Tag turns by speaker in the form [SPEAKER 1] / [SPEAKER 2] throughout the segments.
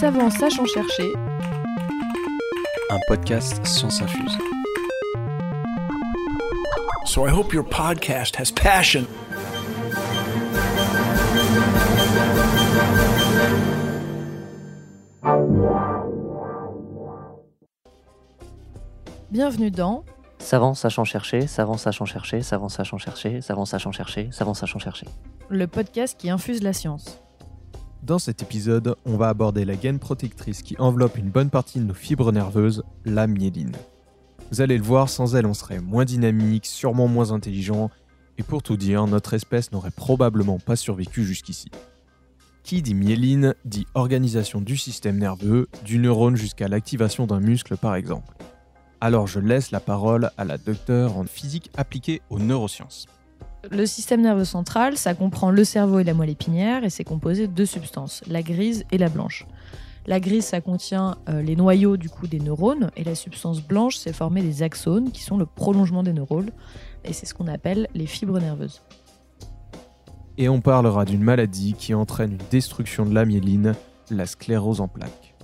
[SPEAKER 1] Savant sachant chercher.
[SPEAKER 2] Un podcast Science Infuse.
[SPEAKER 3] So I hope your podcast has passion.
[SPEAKER 1] Bienvenue dans
[SPEAKER 4] Savant sachant chercher, savant sachant chercher, savant sachant chercher, savant sachant chercher, savant sachant chercher.
[SPEAKER 1] le podcast qui infuse la science.
[SPEAKER 5] Dans cet épisode, on va aborder la gaine protectrice qui enveloppe une bonne partie de nos fibres nerveuses, la myéline. Vous allez le voir, sans elle, on serait moins dynamique, sûrement moins intelligent, et pour tout dire, notre espèce n'aurait probablement pas survécu jusqu'ici. Qui dit myéline dit organisation du système nerveux, du neurone jusqu'à l'activation d'un muscle par exemple. Alors je laisse la parole à la docteure en physique appliquée aux neurosciences.
[SPEAKER 1] Le système nerveux central, ça comprend le cerveau et la moelle épinière et c'est composé de deux substances, la grise et la blanche. La grise, ça contient euh, les noyaux du coup des neurones et la substance blanche, c'est formé des axones qui sont le prolongement des neurones et c'est ce qu'on appelle les fibres nerveuses.
[SPEAKER 5] Et on parlera d'une maladie qui entraîne une destruction de la myéline, la sclérose en plaques.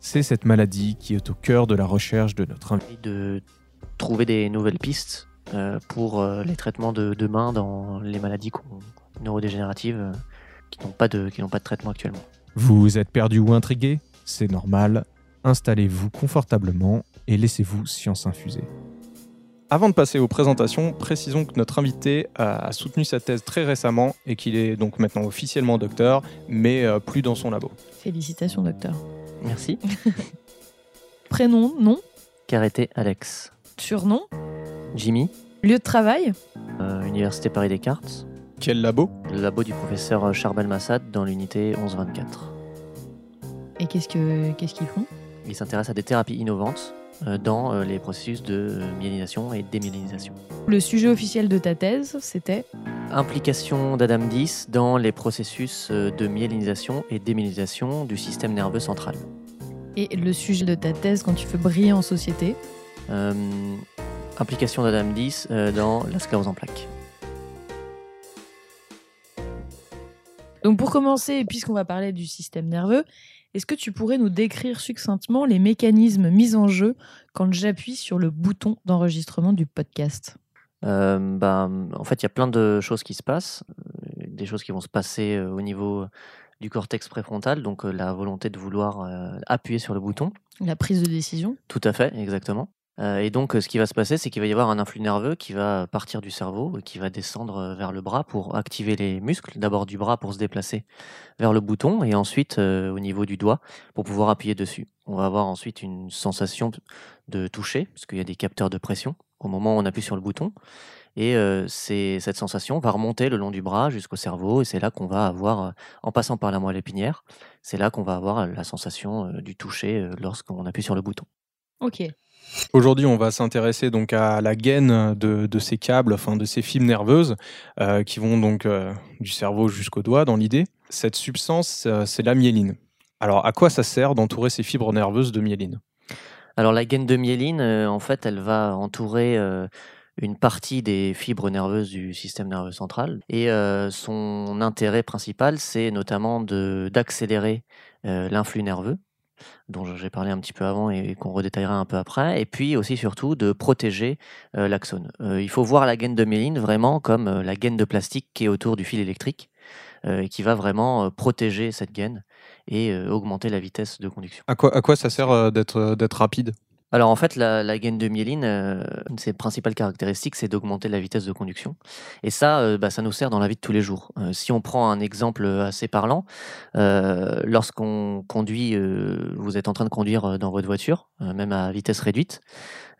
[SPEAKER 5] C'est cette maladie qui est au cœur de la recherche de notre invité.
[SPEAKER 4] De trouver des nouvelles pistes pour euh, les traitements de demain dans les maladies neurodégénératives euh, qui n'ont pas, de- qui n'ont pas de traitement actuellement.
[SPEAKER 5] Vous êtes perdu ou intrigué? C'est normal. Installez-vous confortablement et laissez-vous science infuser.
[SPEAKER 6] Avant de passer aux présentations, précisons que notre invité a soutenu sa thèse très récemment et qu'il est donc maintenant officiellement docteur, mais euh, plus dans son labo.
[SPEAKER 1] Félicitations docteur.
[SPEAKER 4] Merci.
[SPEAKER 1] Prénom, nom,
[SPEAKER 4] Carité Alex.
[SPEAKER 1] surnom,
[SPEAKER 4] Jimmy,
[SPEAKER 1] lieu de travail,
[SPEAKER 4] euh, Université Paris Descartes,
[SPEAKER 6] Quel labo?
[SPEAKER 4] Le labo du professeur Charbel Massad dans l'unité 1124.
[SPEAKER 1] et qu'est-ce que qu'est-ce qu'ils font?
[SPEAKER 4] Il s'intéresse à des thérapies innovantes euh, dans euh, les processus de euh, myélinisation et démyélinisation.
[SPEAKER 1] Le sujet officiel de ta thèse, c'était?
[SPEAKER 4] Implication d'Adam 10 dans les processus euh, de myélinisation et démyélinisation du système nerveux central.
[SPEAKER 1] et le sujet de ta thèse quand tu veux briller en société?
[SPEAKER 4] Euh, implication d'Adam 10 euh, dans la sclérose en plaques.
[SPEAKER 1] Donc pour commencer, puisqu'on va parler du système nerveux, est-ce que tu pourrais nous décrire succinctement les mécanismes mis en jeu quand j'appuie sur le bouton d'enregistrement du podcast?
[SPEAKER 4] Euh, bah, en fait, il y a plein de choses qui se passent, euh, des choses qui vont se passer au niveau du cortex préfrontal, donc la volonté de vouloir appuyer sur le bouton.
[SPEAKER 1] La prise de décision
[SPEAKER 4] Tout à fait, exactement. Euh, et donc, euh, ce qui va se passer, c'est qu'il va y avoir un influx nerveux qui va partir du cerveau et qui va descendre euh, vers le bras pour activer les muscles, d'abord du bras pour se déplacer vers le bouton et ensuite au niveau du doigt pour pouvoir appuyer dessus. On va avoir ensuite une sensation de toucher, parce qu'il y a des capteurs de pression au moment où on appuie sur le bouton. Et cette sensation va remonter le long du bras jusqu'au cerveau et c'est là qu'on va avoir, en passant par la moelle épinière, c'est là qu'on va avoir la sensation du toucher lorsqu'on appuie sur le bouton.
[SPEAKER 1] Ok.
[SPEAKER 6] Aujourd'hui, on va s'intéresser donc à la gaine de, ces câbles, enfin de ces fibres nerveuses euh, qui vont donc euh, du cerveau jusqu'au doigt dans l'idée. Cette substance, euh, c'est la myéline. Alors, à quoi ça sert d'entourer ces fibres nerveuses de myéline?
[SPEAKER 4] Alors la gaine de myéline, en fait, elle va entourer une partie des fibres nerveuses du système nerveux central. Et son intérêt principal, c'est notamment d'accélérer l'influx nerveux, dont j'ai parlé un petit peu avant et qu'on redétaillera un peu après, et puis aussi surtout de protéger euh, l'axone. Euh, il faut voir la gaine de myéline vraiment comme euh, la gaine de plastique qui est autour du fil électrique, et qui va vraiment protéger cette gaine et augmenter la vitesse de conduction.
[SPEAKER 6] à quoi, ça sert d'être rapide?
[SPEAKER 4] Alors en fait, la, gaine de myéline, euh, une de ses principales caractéristiques, c'est d'augmenter la vitesse de conduction. Et ça, euh, bah, ça nous sert dans la vie de tous les jours. Euh, si on prend un exemple assez parlant, lorsqu'on conduit, vous êtes en train de conduire dans votre voiture, même à vitesse réduite,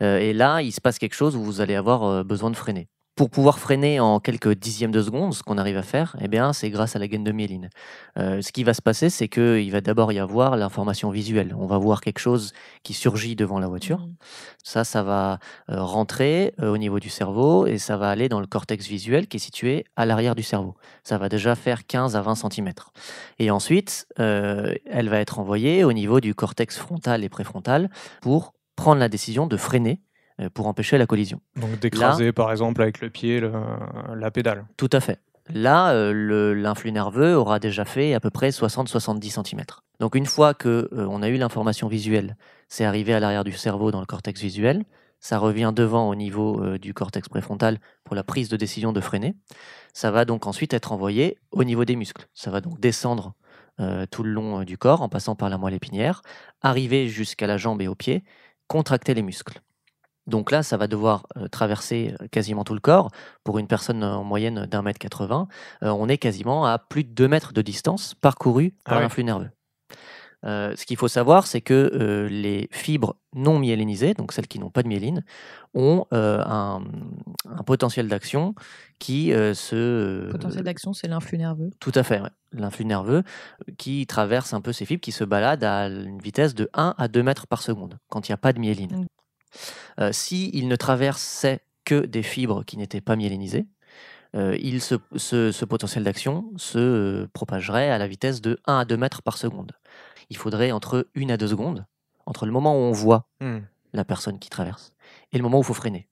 [SPEAKER 4] et là, il se passe quelque chose où vous allez avoir besoin de freiner. Pour pouvoir freiner en quelques dixièmes de seconde, ce qu'on arrive à faire, eh bien, c'est grâce à la gaine de myéline. Euh, ce qui va se passer, c'est qu'il va d'abord y avoir l'information visuelle. On va voir quelque chose qui surgit devant la voiture.
[SPEAKER 1] Mhm.
[SPEAKER 4] Ça, ça va euh, rentrer euh, au niveau du cerveau et ça va aller dans le cortex visuel qui est situé à l'arrière du cerveau. Ça va déjà faire 15 à 20 cm. Et ensuite, elle va être envoyée au niveau du cortex frontal et préfrontal pour prendre la décision de freiner pour empêcher la collision.
[SPEAKER 6] Donc d'écraser par exemple avec le pied le- la pédale.
[SPEAKER 4] Tout à fait. Là, euh, l'influx nerveux aura déjà fait à peu près 60-70 cm. Donc une fois que euh, on a eu l'information visuelle, c'est arrivé à l'arrière du cerveau dans le cortex visuel, ça revient devant au niveau euh, du cortex préfrontal pour la prise de décision de freiner. Ça va donc ensuite être envoyé au niveau des muscles. Ça va donc descendre euh, tout le long euh, du corps en passant par la moelle épinière, arriver jusqu'à la jambe et au pied, contracter les muscles. Donc là, ça va devoir euh, traverser euh, quasiment tout le corps. Pour une personne euh, en moyenne d'un mètre 80, euh, on est quasiment à plus de 2 mètres de distance parcourue par
[SPEAKER 6] Ah ouais.
[SPEAKER 4] l'influx nerveux. Euh, ce qu'il faut savoir, c'est que euh, les fibres non myélinisées, donc celles qui n'ont pas de myéline, ont euh, un, un potentiel d'action qui euh, se...
[SPEAKER 1] Potentiel d'action, c'est l'influx nerveux.
[SPEAKER 4] Tout à fait, ouais. l'influx nerveux qui traverse un peu ces fibres, qui se baladent à une vitesse de 1 à 2 mètres par seconde quand il n'y a pas de myéline.
[SPEAKER 1] Mm.
[SPEAKER 4] Euh, S'il ne traversait que des fibres qui n'étaient pas myélinisées, euh, il se- ce, ce potentiel d'action se euh, propagerait à la vitesse de 1 à 2 mètres par seconde. Il faudrait entre 1 à 2 secondes, entre le moment où on voit
[SPEAKER 6] Hmm.
[SPEAKER 4] la personne qui traverse et le moment où il faut freiner,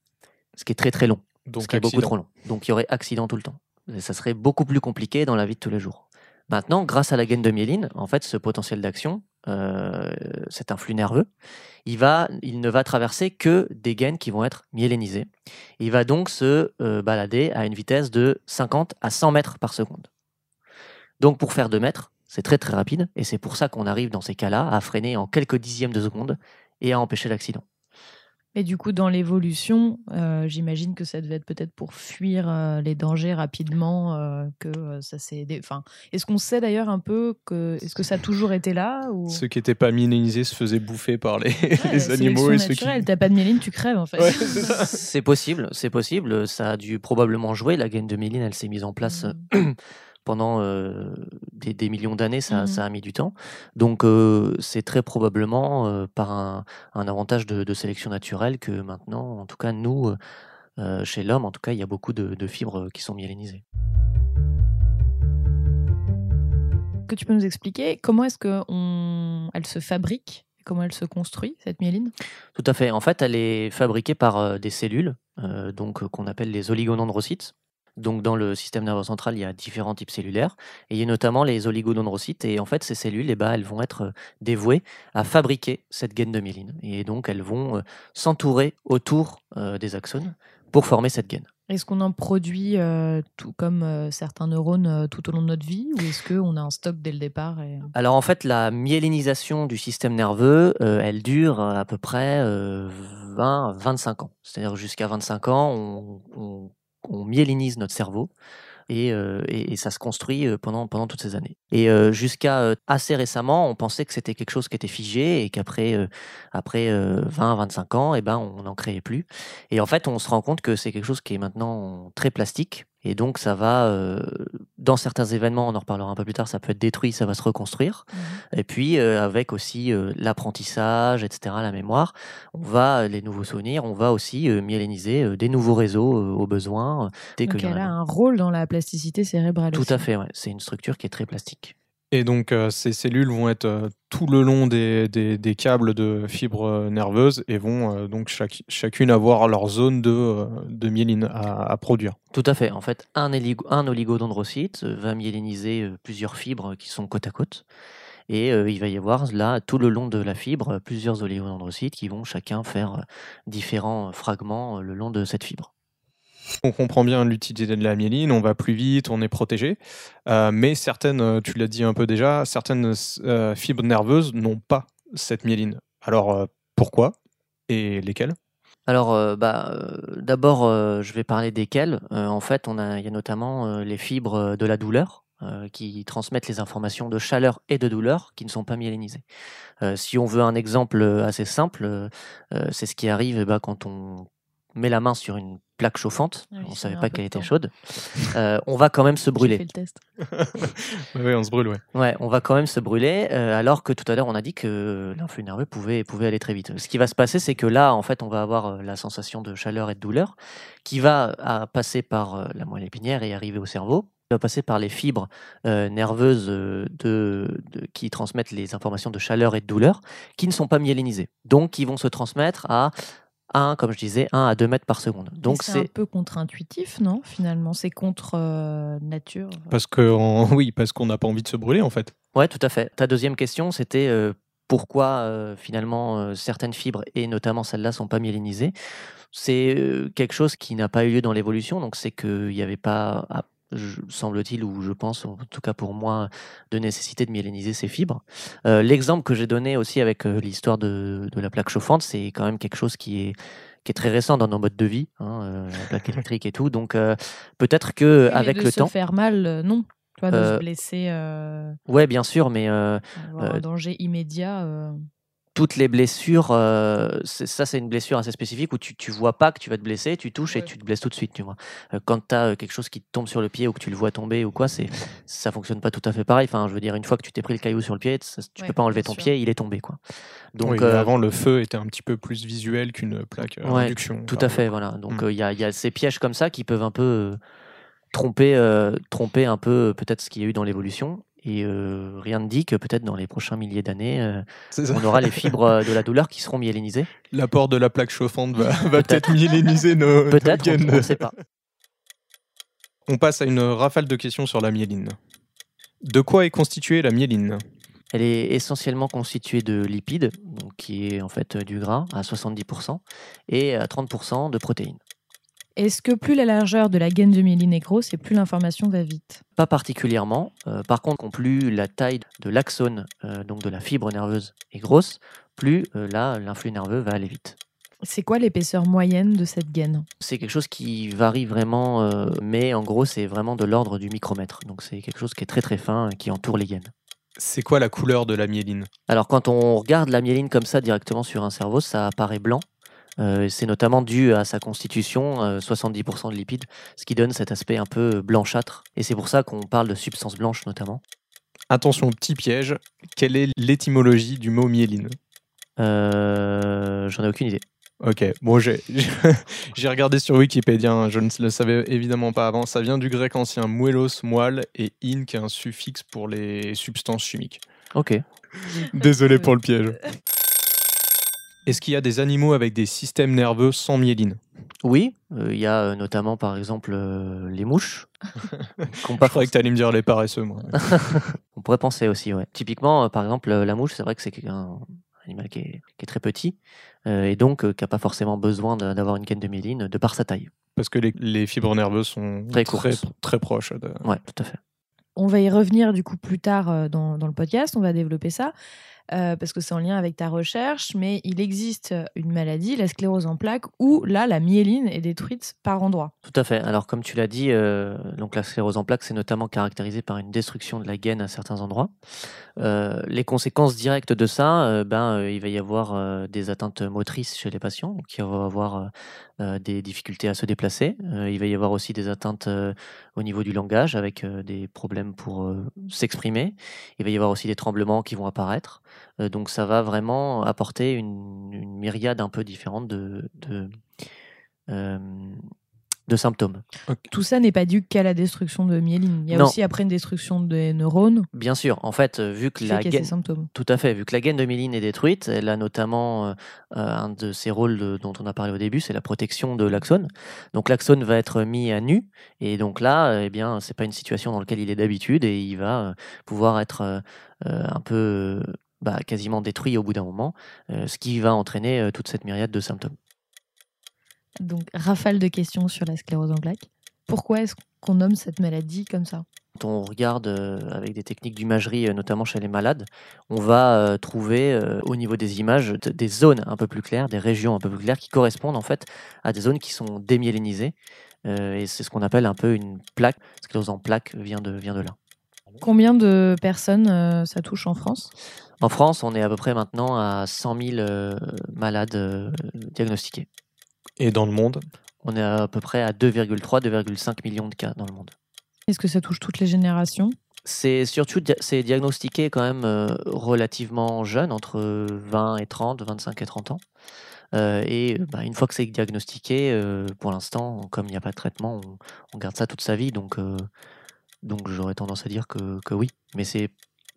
[SPEAKER 4] ce qui est très très long
[SPEAKER 6] Donc
[SPEAKER 4] ce qui est beaucoup trop long. Donc il y aurait accident tout le temps. Et ça serait beaucoup plus compliqué dans la vie de tous les jours. Maintenant, grâce à la gaine de myéline, en fait, ce potentiel d'action, euh, cet influx nerveux, il, va, il ne va traverser que des gaines qui vont être myélinisées. Il va donc se euh, balader à une vitesse de 50 à 100 mètres par seconde. Donc pour faire 2 mètres, c'est très très rapide, et c'est pour ça qu'on arrive dans ces cas-là à freiner en quelques dixièmes de seconde et à empêcher l'accident.
[SPEAKER 1] Et du coup, dans l'évolution, euh, j'imagine que ça devait être peut-être pour fuir euh, les dangers rapidement, euh, que euh, ça s'est. dé- Enfin, est-ce qu'on sait d'ailleurs un peu que est-ce que ça a toujours été là ou?
[SPEAKER 6] Ceux qui n'étaient pas myélinisés se faisaient bouffer par les,
[SPEAKER 1] Ouais,
[SPEAKER 6] les
[SPEAKER 1] la
[SPEAKER 6] animaux et ceux qui.
[SPEAKER 1] T'as pas de myéline, tu crèves en fait.
[SPEAKER 6] Ouais, c'est ça.
[SPEAKER 4] C'est possible, c'est possible. Ça a dû probablement jouer. La gaine de myéline, elle s'est mise en place
[SPEAKER 1] Mm.
[SPEAKER 4] pendant euh, des, des millions d'années. Ça,
[SPEAKER 1] Mhm.
[SPEAKER 4] ça a mis du temps. Donc, euh, c'est très probablement euh, par un, un avantage de, de sélection naturelle que maintenant, en tout cas, nous, chez l'homme, en tout cas, il y a beaucoup de, de fibres qui sont myélinisées.
[SPEAKER 1] Que tu peux nous expliquer comment est-ce que on... elle se fabrique, comment elle se construit cette myéline?
[SPEAKER 4] Tout à fait. En fait, elle est fabriquée par des cellules, euh, donc qu'on appelle les oligodendrocytes. Donc, dans le système nerveux central, il y a différents types cellulaires, et il y a notamment les oligodendrocytes. Et en fait, ces cellules, eh ben, elles vont être euh, dévouées à fabriquer cette gaine de myéline. Et donc, elles vont euh, s'entourer autour euh, des axones pour former cette gaine.
[SPEAKER 1] Est-ce qu'on en produit euh, tout comme euh, certains neurones euh, tout au long de notre vie, ou est-ce qu'on a un stock dès le départ et...
[SPEAKER 4] Alors en fait, la myélinisation du système nerveux, elle dure à peu près euh, 20-25 ans. C'est-à-dire jusqu'à 25 ans, on, on- on myélinise notre cerveau et, euh, et- et ça se construit euh, pendant, pendant toutes ces années. Et euh, jusqu'à assez récemment, on pensait que c'était quelque chose qui était figé et qu'après après 20-25 ans, eh ben, on n'en créait plus. Et en fait, on se rend compte que c'est quelque chose qui est maintenant très plastique. Et donc, ça va, euh, dans certains événements, on en reparlera un peu plus tard, ça peut être détruit, ça va se reconstruire. Et puis, euh, avec aussi euh, l'apprentissage, etc., la mémoire, on va, les nouveaux souvenirs, on va aussi myéliniser euh, des nouveaux réseaux euh, au besoin. euh, dès
[SPEAKER 1] Donc
[SPEAKER 4] en
[SPEAKER 1] elle
[SPEAKER 4] a un.
[SPEAKER 1] un rôle dans la plasticité cérébrale.
[SPEAKER 4] Tout
[SPEAKER 1] aussi.
[SPEAKER 4] à fait, ouais. c'est une structure qui est très plastique.
[SPEAKER 6] Et donc, euh, ces cellules vont être euh, tout le long des, câbles de fibres euh, nerveuses et vont donc chacune avoir leur zone de, de myéline à, produire.
[SPEAKER 4] Tout à fait. En fait, un, héligo- un oligodendrocyte va myéliniser plusieurs fibres qui sont côte à côte. Et il va y avoir là, tout le long de la fibre, plusieurs oligodendrocytes qui vont chacun faire différents fragments le long de cette fibre.
[SPEAKER 6] On comprend bien l'utilité de la myéline, on va plus vite, on est protégé. Euh, mais certaines, euh, tu l'as dit un peu déjà, certaines euh, fibres nerveuses n'ont pas cette myéline. Alors, pourquoi Et lesquelles?
[SPEAKER 4] Alors, bah, d'abord, je vais parler desquelles. En fait, a, il y a notamment les fibres de la douleur qui transmettent les informations de chaleur et de douleur qui ne sont pas myélinisées. Si on veut un exemple assez simple, c'est ce qui arrive eh ben, quand on met la main sur une plaque chauffante,
[SPEAKER 1] Ah oui,
[SPEAKER 4] on
[SPEAKER 1] ça
[SPEAKER 4] savait pas qu'elle était
[SPEAKER 1] temps.
[SPEAKER 4] chaude, euh, on va quand même se brûler.
[SPEAKER 1] fait le test.
[SPEAKER 6] Oui, on se brûle, ouais.
[SPEAKER 4] Ouais, on va quand même se brûler, euh, alors que tout à l'heure on a dit que l'influx nerveux pouvait, pouvait aller très vite. Ce qui va se passer, c'est que là, en fait, on va avoir euh, la sensation de chaleur et de douleur qui va à passer par la moelle épinière et arriver au cerveau. Va passer par les fibres euh, nerveuses de, de- qui transmettent les informations de chaleur et de douleur, qui ne sont pas myélinisées. Donc, qui vont se transmettre à 1, comme je disais, 1 à 2 mètres par seconde. Donc
[SPEAKER 1] c'est un peu contre-intuitif, non Finalement, c'est contre euh, nature?
[SPEAKER 6] Parce que, oui, parce qu'on n'a pas envie de se brûler, en fait.
[SPEAKER 4] Ouais, tout à fait. Ta deuxième question, c'était euh, pourquoi euh, finalement euh, certaines fibres, et notamment celles-là, sont pas myélinisées? C'est euh, quelque chose qui n'a pas eu lieu dans l'évolution, donc c'est qu'il n'y avait pas, ah, semble-t-il, ou je pense, en tout cas pour moi, de nécessité de myéliniser ces fibres. Euh, L'exemple que j'ai donné aussi avec euh, l'histoire de, de la plaque chauffante, c'est quand même quelque chose qui est qui est très récent dans nos modes de vie, hein, euh, la plaque électrique et tout. Donc peut-être que
[SPEAKER 1] Oui,
[SPEAKER 4] avec
[SPEAKER 1] de
[SPEAKER 4] le
[SPEAKER 1] se
[SPEAKER 4] temps,
[SPEAKER 1] faire mal, non. De se blesser,
[SPEAKER 4] ouais, bien sûr, mais
[SPEAKER 1] avoir un danger immédiat. Euh.
[SPEAKER 4] toutes les blessures, euh, c'est- ça c'est une blessure assez spécifique où tu, tu vois pas que tu vas te blesser, tu touches et tu te blesses tout de suite, tu vois. Euh, quand tu as quelque chose qui te tombe sur le pied ou que tu le vois tomber ou quoi, c'est ça fonctionne pas tout à fait pareil. Enfin, je veux dire, une fois que tu t'es pris le caillou sur le pied, ça- tu
[SPEAKER 1] Ouais,
[SPEAKER 4] peux pas enlever ton
[SPEAKER 1] sûr.
[SPEAKER 4] pied, il est tombé, quoi. Donc
[SPEAKER 6] Oui,
[SPEAKER 4] euh,
[SPEAKER 6] avant, le feu était un petit peu plus visuel qu'une plaque à
[SPEAKER 4] Ouais,
[SPEAKER 6] induction.
[SPEAKER 4] tout à fait, voilà. Donc
[SPEAKER 6] Mm.
[SPEAKER 4] euh, il y, a, il y a ces pièges comme ça qui peuvent un peu euh, tromper, euh, tromper un peu euh, peut-être ce qu'il y a eu dans l'évolution. Et euh, rien ne dit que peut-être dans les prochains milliers d'années, euh, on aura les fibres de la douleur qui seront myélinisées.
[SPEAKER 6] L'apport de la plaque chauffante va, va peut-être myéliniser nos,
[SPEAKER 4] Peut-être, on- ne sait pas.
[SPEAKER 6] On passe à une rafale de questions sur la myéline. De quoi est constituée la myéline?
[SPEAKER 4] Elle est essentiellement constituée de lipides, donc qui est en fait du gras à 70%, et à 30% de protéines.
[SPEAKER 1] Est-ce que plus la largeur de la gaine de myéline est grosse et plus l'information va vite?
[SPEAKER 4] Pas particulièrement. euh, par contre, plus la taille de l'axone, euh, donc de la fibre nerveuse, est grosse, plus euh, là, l'influx nerveux va aller vite.
[SPEAKER 1] C'est quoi l'épaisseur moyenne de cette gaine?
[SPEAKER 4] C'est quelque chose qui varie vraiment, euh, mais en gros, c'est vraiment de l'ordre du micromètre. Donc c'est quelque chose qui est très très fin, qui entoure les gaines.
[SPEAKER 6] C'est quoi la couleur de la myéline?
[SPEAKER 4] Alors quand on regarde la myéline comme ça directement sur un cerveau, ça apparaît blanc. Euh, c'est notamment dû à sa constitution, euh, 70% de lipides, ce qui donne cet aspect un peu blanchâtre. Et c'est pour ça qu'on parle de substance blanche notamment.
[SPEAKER 6] Attention, petit piège. Quelle est l'étymologie du mot myéline?
[SPEAKER 4] Euh, J'en ai aucune idée.
[SPEAKER 6] Ok, bon, j'ai j'ai regardé sur Wikipédia, hein, je ne le savais évidemment pas avant. Ça vient du grec ancien muelos, moelle, et in, qui est un suffixe pour les substances chimiques.
[SPEAKER 4] Ok.
[SPEAKER 6] Désolé pour le piège. Est-ce qu'il y a des animaux avec des systèmes nerveux sans myéline?
[SPEAKER 4] Oui, euh, il y a euh, notamment par exemple euh, les mouches. qu'on
[SPEAKER 6] Je
[SPEAKER 4] pas
[SPEAKER 6] croyais que tu allais me dire les paresseux, moi.
[SPEAKER 4] On pourrait penser aussi, ouais. Typiquement, euh, par exemple, la mouche, c'est vrai que c'est un animal qui est, qui est très petit euh, et donc euh, qui n'a pas forcément besoin d'avoir une gaine de myéline de par sa taille.
[SPEAKER 6] Parce que les, les fibres nerveuses sont
[SPEAKER 4] Très
[SPEAKER 6] très,
[SPEAKER 4] courtes.
[SPEAKER 6] très proches. de-
[SPEAKER 4] Ouais, tout à fait.
[SPEAKER 1] On va y revenir du coup plus tard dans, dans le podcast, on va développer ça, euh, parce que c'est en lien avec ta recherche, mais il existe une maladie, la sclérose en plaques, où là, la myéline est détruite par endroits.
[SPEAKER 4] Tout à fait. Alors, comme tu l'as dit, euh, la sclérose en plaques, c'est notamment caractérisé par une destruction de la gaine à certains endroits. Euh, les conséquences directes de ça, ben, il va y avoir des atteintes motrices chez les patients, va y avoir des difficultés à se déplacer. Euh, il va y avoir aussi des atteintes euh, au niveau du langage, avec euh, des problèmes pour euh, s'exprimer. Il va y avoir aussi des tremblements qui vont apparaître. Euh, donc, ça va vraiment apporter une, myriade un peu différente de, euh, de symptômes.
[SPEAKER 1] Tout ça n'est pas dû qu'à la destruction de myéline. Il y a
[SPEAKER 4] Non.
[SPEAKER 1] aussi après une destruction des neurones
[SPEAKER 4] Bien sûr, en fait, euh, vu que la gaine,
[SPEAKER 1] ces symptômes.
[SPEAKER 4] tout à fait, vu que la gaine de myéline est détruite, elle a notamment euh, euh, un de ses rôles de- dont on a parlé au début, c'est la protection de l'axone. Donc l'axone va être mis à nu, et donc là, eh bien, c'est pas une situation dans laquelle il est d'habitude, et il va euh, pouvoir être euh, un peu, bah, quasiment détruit au bout d'un moment, euh, ce qui va entraîner euh, toute cette myriade de symptômes.
[SPEAKER 1] Donc, rafale de questions sur la sclérose en plaques. Pourquoi est-ce qu'on nomme cette maladie comme ça?
[SPEAKER 4] Quand on regarde euh, avec des techniques d'imagerie, euh, notamment chez les malades, on va euh, trouver au niveau des images des zones un peu plus claires, des régions un peu plus claires qui correspondent en fait à des zones qui sont démyélinisées. Et c'est ce qu'on appelle un peu une plaque. Sclérose en plaque vient de, vient de là.
[SPEAKER 1] Combien de personnes euh, ça touche en France?
[SPEAKER 4] En France, on est à peu près maintenant à 100 000 euh, malades euh, diagnostiqués.
[SPEAKER 6] Et dans le monde
[SPEAKER 4] On est à peu près à 2,3, 2,5 millions de cas dans le monde.
[SPEAKER 1] Est-ce que ça touche toutes les générations?
[SPEAKER 4] C'est surtout c'est diagnostiqué quand même euh, relativement jeune, entre 20 et 30, 25 et 30 ans. Euh, et euh, bah, une fois que c'est diagnostiqué, euh, pour l'instant, comme il n'y a pas de traitement, on, on garde ça toute sa vie. Donc, euh, donc j'aurais tendance à dire que, que oui. Mais c'est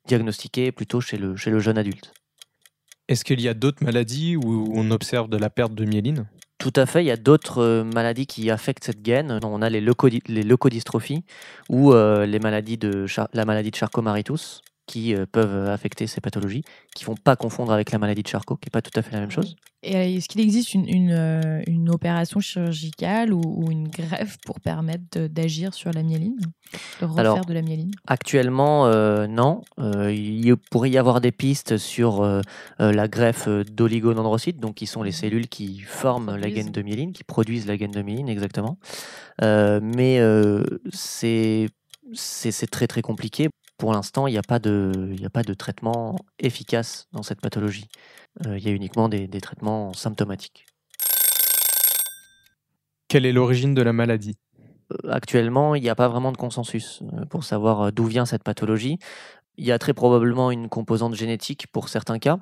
[SPEAKER 4] diagnostiqué plutôt chez le, chez le jeune adulte.
[SPEAKER 6] Est-ce qu'il y a d'autres maladies où on observe de la perte de myéline?
[SPEAKER 4] Tout à fait, il y a d'autres euh, maladies qui affectent cette gaine. On a les, leucodystrophies ou euh, la maladie de Charcot-Marie-Tooth qui euh, peuvent affecter ces pathologies, qui ne font pas confondre avec la maladie de Charcot, qui n'est pas tout à fait la même chose.
[SPEAKER 1] Et euh, est-ce qu'il existe une, une, euh, une opération chirurgicale ou, ou une greffe pour permettre d'agir sur la myéline De refaire
[SPEAKER 4] Alors,
[SPEAKER 1] de la myéline?
[SPEAKER 4] Actuellement, euh, non. Euh, il pourrait y avoir des pistes sur euh, euh, la greffe euh, d'oligodendrocytes, donc qui sont les cellules qui forment la gaine de myéline, qui produisent la gaine de myéline, exactement. Euh, mais euh, c'est c'est très très compliqué. Pour l'instant, il n'y a, pas de- il n'y a pas de traitement efficace dans cette pathologie. Euh, il y a uniquement des, des traitements symptomatiques.
[SPEAKER 6] Quelle est l'origine de la maladie?
[SPEAKER 4] Euh, actuellement, il n'y a pas vraiment de consensus euh, pour savoir d'où vient cette pathologie. Il y a très probablement une composante génétique pour certains cas.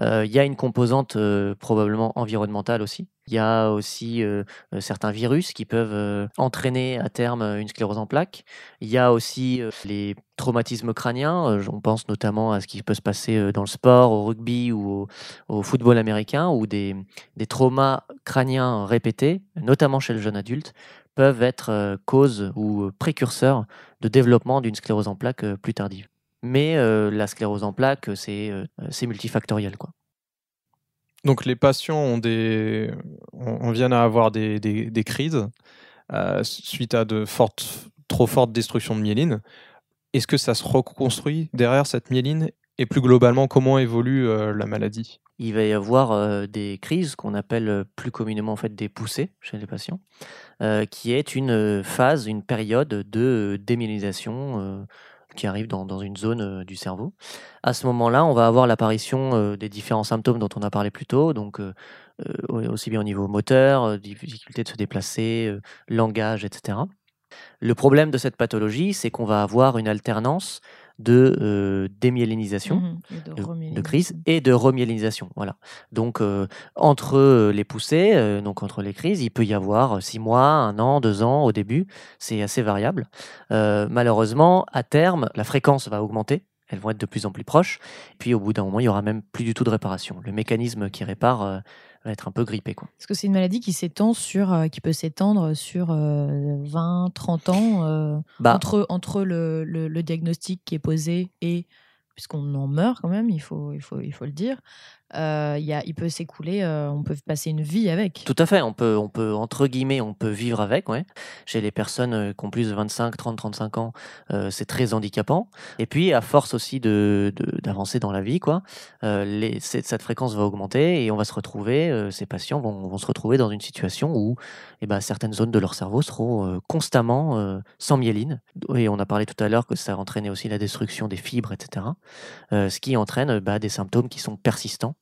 [SPEAKER 4] Euh, il y a une composante euh, probablement environnementale aussi. Il y a aussi euh, certains virus qui peuvent entraîner à terme une sclérose en plaques. Il y a aussi les traumatismes crâniens. On pense notamment à ce qui peut se passer dans le sport, au rugby ou au, football américain, où des, des traumas crâniens répétés, notamment chez le jeune adulte, peuvent être cause ou précurseurs de développement d'une sclérose en plaques plus tardive. Mais euh, la sclérose en plaques, euh, c'est euh, c'est multifactoriel. Quoi.
[SPEAKER 6] Donc les patients ont des, on, vient à avoir des, des- des crises euh, suite à de fortes, trop fortes destructions de myéline. Est-ce que ça se reconstruit derrière cette myéline? Et plus globalement comment évolue euh, la maladie?
[SPEAKER 4] Il va y avoir euh, des crises qu'on appelle plus communément en fait des poussées chez les patients, qui est une phase, une période de démyélinisation qui arrive dans, une zone euh, du cerveau. À ce moment-là, on va avoir l'apparition euh, des différents symptômes dont on a parlé plus tôt, donc euh, aussi bien au niveau moteur, difficulté de se déplacer, langage, etc. Le problème de cette pathologie, c'est qu'on va avoir une alternance de euh, démyélinisation.
[SPEAKER 1] Et de,
[SPEAKER 4] de crise et de remyélinisation. Voilà. Donc euh, entre euh, les poussées, euh, donc entre les crises, il peut y avoir euh, six mois, un an, deux ans au début. C'est assez variable. Euh, malheureusement, à terme, la fréquence va augmenter. Elles vont être de plus en plus proches. Puis au bout d'un moment, il y aura même plus du tout de réparation. Le mécanisme qui répare euh, va être un peu grippé. Quoi.
[SPEAKER 1] Parce que c'est une maladie qui s'étend sur, euh, qui peut s'étendre sur euh, 20, 30 ans euh,
[SPEAKER 4] Bah,
[SPEAKER 1] entre, entre le, le- le diagnostic qui est posé et puisqu'on en meurt quand même, il faut, il faut, il faut le dire. Euh, il peut s'écouler, euh, on peut passer une vie avec.
[SPEAKER 4] Tout à fait, on peut, on peut, entre guillemets, on peut vivre avec. Ouais. Chez les personnes euh, qui ont plus de 25, 30, 35 ans, c'est très handicapant. Et puis, à force aussi de, d'avancer dans la vie, quoi, cette, fréquence va augmenter et on va se retrouver, ces patients vont, vont se retrouver dans une situation où eh ben, certaines zones de leur cerveau seront constamment sans myéline. Et on a parlé tout à l'heure que ça entraînait aussi la destruction des fibres, etc. Ce qui entraîne bah, des symptômes qui sont persistants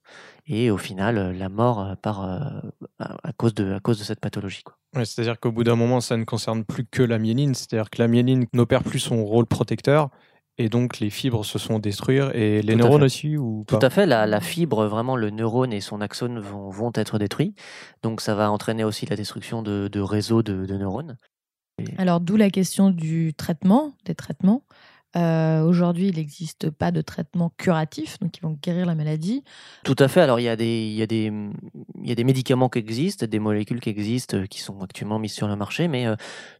[SPEAKER 4] et au final euh, la mort euh, par, euh, à, cause de, à cause de cette pathologie. Quoi.
[SPEAKER 6] Ouais, C'est-à-dire qu'au bout d'un moment, ça ne concerne plus que la myéline, c'est-à-dire que la myéline n'opère plus son rôle protecteur et donc les fibres se sont détruire et les
[SPEAKER 4] Tout
[SPEAKER 6] neurones aussi ou
[SPEAKER 4] Tout
[SPEAKER 6] pas?
[SPEAKER 4] à fait, la, la fibre, vraiment le neurone et son axone vont, vont être détruits. Donc ça va entraîner aussi la destruction de, de réseaux de, de neurones.
[SPEAKER 1] Alors d'où la question du traitement, des traitements. Euh, Aujourd'hui, il n'existe pas de traitement curatif, donc ils vont guérir la maladie.
[SPEAKER 4] Tout à fait. Alors, il y, a des, médicaments qui existent, des molécules qui existent, euh, qui sont actuellement mises sur le marché, mais euh,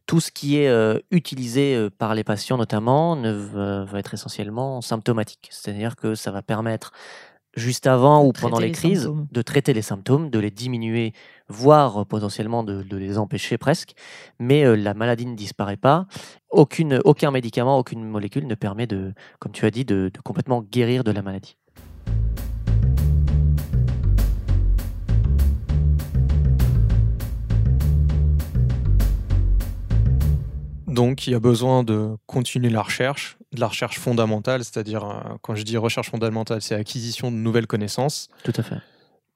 [SPEAKER 4] tout ce qui est utilisé par les patients, notamment, va être essentiellement symptomatique. C'est-à-dire que ça va permettre, juste avant
[SPEAKER 1] De
[SPEAKER 4] ou pendant les
[SPEAKER 1] les
[SPEAKER 4] crises,
[SPEAKER 1] symptômes.
[SPEAKER 4] de traiter les symptômes, de les diminuer, voire euh, potentiellement de, de les empêcher presque. Mais euh, la maladie ne disparaît pas. Aucune, aucun médicament, aucune molécule ne permet de, comme tu as dit, de, de complètement guérir de la maladie.
[SPEAKER 6] Donc, il y a besoin de continuer la recherche, de la recherche fondamentale, c'est-à-dire, euh, quand je dis recherche fondamentale, c'est acquisition de nouvelles connaissances.
[SPEAKER 4] Tout à fait.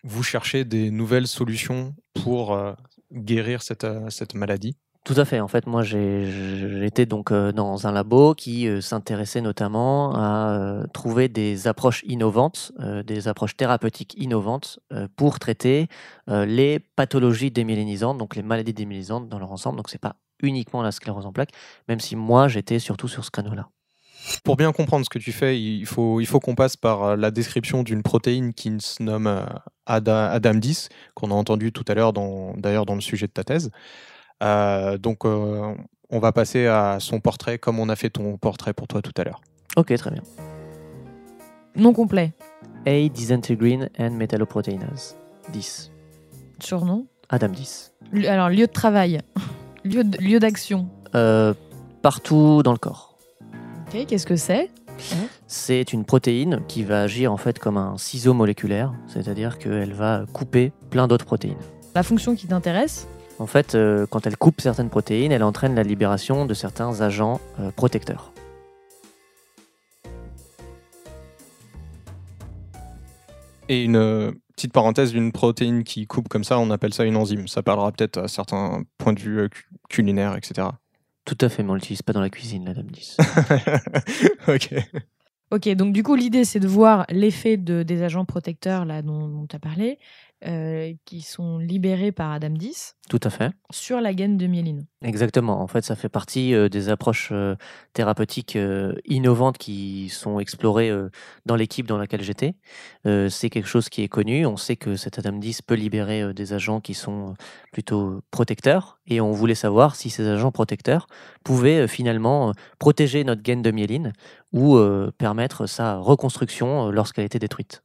[SPEAKER 6] Vous cherchez des nouvelles solutions pour euh, guérir cette, euh, cette maladie.
[SPEAKER 4] Tout à fait. En fait, moi, j'étais donc dans un labo qui s'intéressait notamment à trouver des approches innovantes, des approches thérapeutiques innovantes pour traiter les pathologies démyélinisantes, donc les maladies démyélinisantes dans leur ensemble. Donc, c'est pas uniquement la sclérose en plaques, même si moi, j'étais surtout sur ce créneau-là.
[SPEAKER 6] Pour bien comprendre ce que tu fais, il faut, il faut qu'on passe par euh, la description d'une protéine qui se nomme euh, Ada- Adam10, qu'on a entendu tout à l'heure dans- d'ailleurs dans le sujet de ta thèse. Euh, donc euh, on va passer à son portrait comme on a fait ton portrait pour toi tout à l'heure.
[SPEAKER 4] Ok, très bien.
[SPEAKER 1] Nom complet.
[SPEAKER 4] A disintegrine and metalloproteinase. 10.
[SPEAKER 1] Surnom?
[SPEAKER 4] Adam 10.
[SPEAKER 1] Li- Alors, lieu de travail. lieu d'action.
[SPEAKER 4] Euh, partout dans le corps.
[SPEAKER 1] Ok, qu'est-ce que c'est
[SPEAKER 4] C'est une protéine qui va agir en fait comme un ciseau moléculaire, c'est-à-dire qu'elle va couper plein d'autres protéines.
[SPEAKER 1] La fonction qui t'intéresse
[SPEAKER 4] En fait, euh, quand elle coupe certaines protéines, elle entraîne la libération de certains agents euh, protecteurs.
[SPEAKER 6] Et une euh, petite parenthèse, une protéine qui coupe comme ça, on appelle ça une enzyme. Ça parlera peut-être à certains points de vue cu- culinaires, etc.
[SPEAKER 4] Tout à fait, mais on l'utilise pas dans la cuisine, la Dame 10.
[SPEAKER 6] ok.
[SPEAKER 1] Ok, donc du coup, l'idée, c'est de voir l'effet de, des agents protecteurs là, dont tu as parlé, euh, qui sont libérés par Adam 10
[SPEAKER 4] Tout à fait.
[SPEAKER 1] sur la gaine de myéline.
[SPEAKER 4] Exactement. En fait, ça fait partie euh, des approches euh, thérapeutiques innovantes qui sont explorées dans l'équipe dans laquelle j'étais. C'est quelque chose qui est connu. On sait que cet Adam 10 peut libérer des agents qui sont plutôt protecteurs. Et on voulait savoir si ces agents protecteurs pouvaient finalement protéger notre gaine de myéline ou permettre sa reconstruction lorsqu'elle était détruite.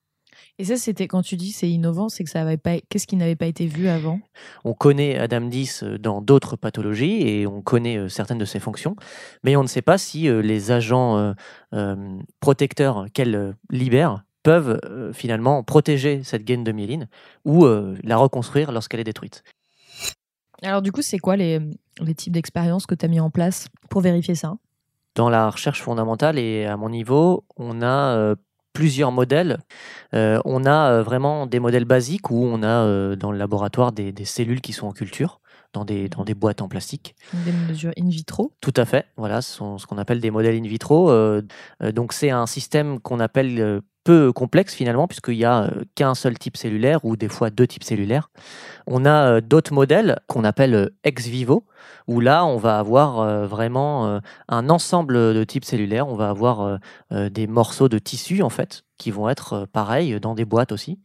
[SPEAKER 1] Et ça, c'était quand tu dis c'est innovant, c'est que ça avait pas. Qu'est-ce qui n'avait pas été vu avant?
[SPEAKER 4] On connaît Adam 10 euh, dans d'autres pathologies et on connaît euh, certaines de ses fonctions, mais on ne sait pas si euh, les agents protecteurs qu'elle libère peuvent finalement protéger cette gaine de myéline ou la reconstruire lorsqu'elle est détruite.
[SPEAKER 1] Alors du coup, c'est quoi les, les types d'expériences que tu as mis en place pour vérifier ça?
[SPEAKER 4] Dans la recherche fondamentale et à mon niveau, on a plusieurs modèles. Euh, on a euh, vraiment des modèles basiques où on a euh, dans le laboratoire des, des cellules qui sont en culture, dans des, dans des boîtes en plastique.
[SPEAKER 1] Des mesures in vitro
[SPEAKER 4] Tout à fait. Voilà, ce sont ce qu'on appelle des modèles in vitro. Euh, donc c'est un système qu'on appelle peu complexe finalement, puisqu'il n'y a qu'un seul type cellulaire ou des fois deux types cellulaires. On a d'autres modèles qu'on appelle ex vivo, où là on va avoir euh, vraiment euh, un ensemble de types cellulaires. On va avoir euh, des morceaux de tissu en fait qui vont être pareils dans des boîtes aussi.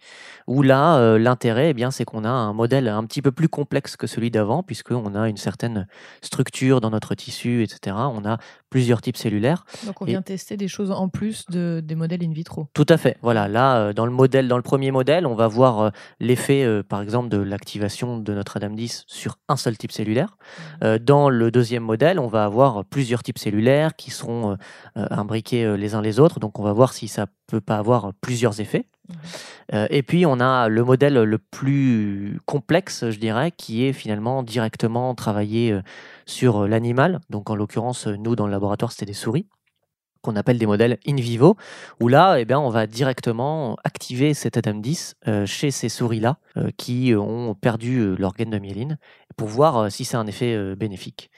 [SPEAKER 4] Où là l'intérêt, eh bien, c'est qu'on a un modèle un petit peu plus complexe que celui d'avant, puisqu'on a une certaine structure dans notre tissu, etc. On a plusieurs types cellulaires.
[SPEAKER 1] Donc on
[SPEAKER 4] Et-
[SPEAKER 1] vient tester des choses en plus de, des modèles in vitro.
[SPEAKER 4] Tout à fait. Voilà, là, dans le modèle, dans le premier modèle, on va voir l'effet, par exemple, de l'activation de notre Adam 10 sur un seul type cellulaire. Dans le deuxième modèle, on va avoir plusieurs types cellulaires qui seront euh, euh, imbriqués euh, les uns les autres. Donc, on va voir si ça peut pas avoir plusieurs effets. Euh, et puis, on a le modèle le plus complexe, je dirais, qui est finalement directement travaillé euh, sur euh, l'animal. Donc, en l'occurrence, euh, nous, dans le laboratoire, c'était des souris qu'on appelle des modèles in vivo, où là, eh bien, on va directement activer cet Adam 10 euh, chez ces souris-là euh, qui euh, ont perdu leur gaine de myéline pour voir si c'est un effet bénéfique.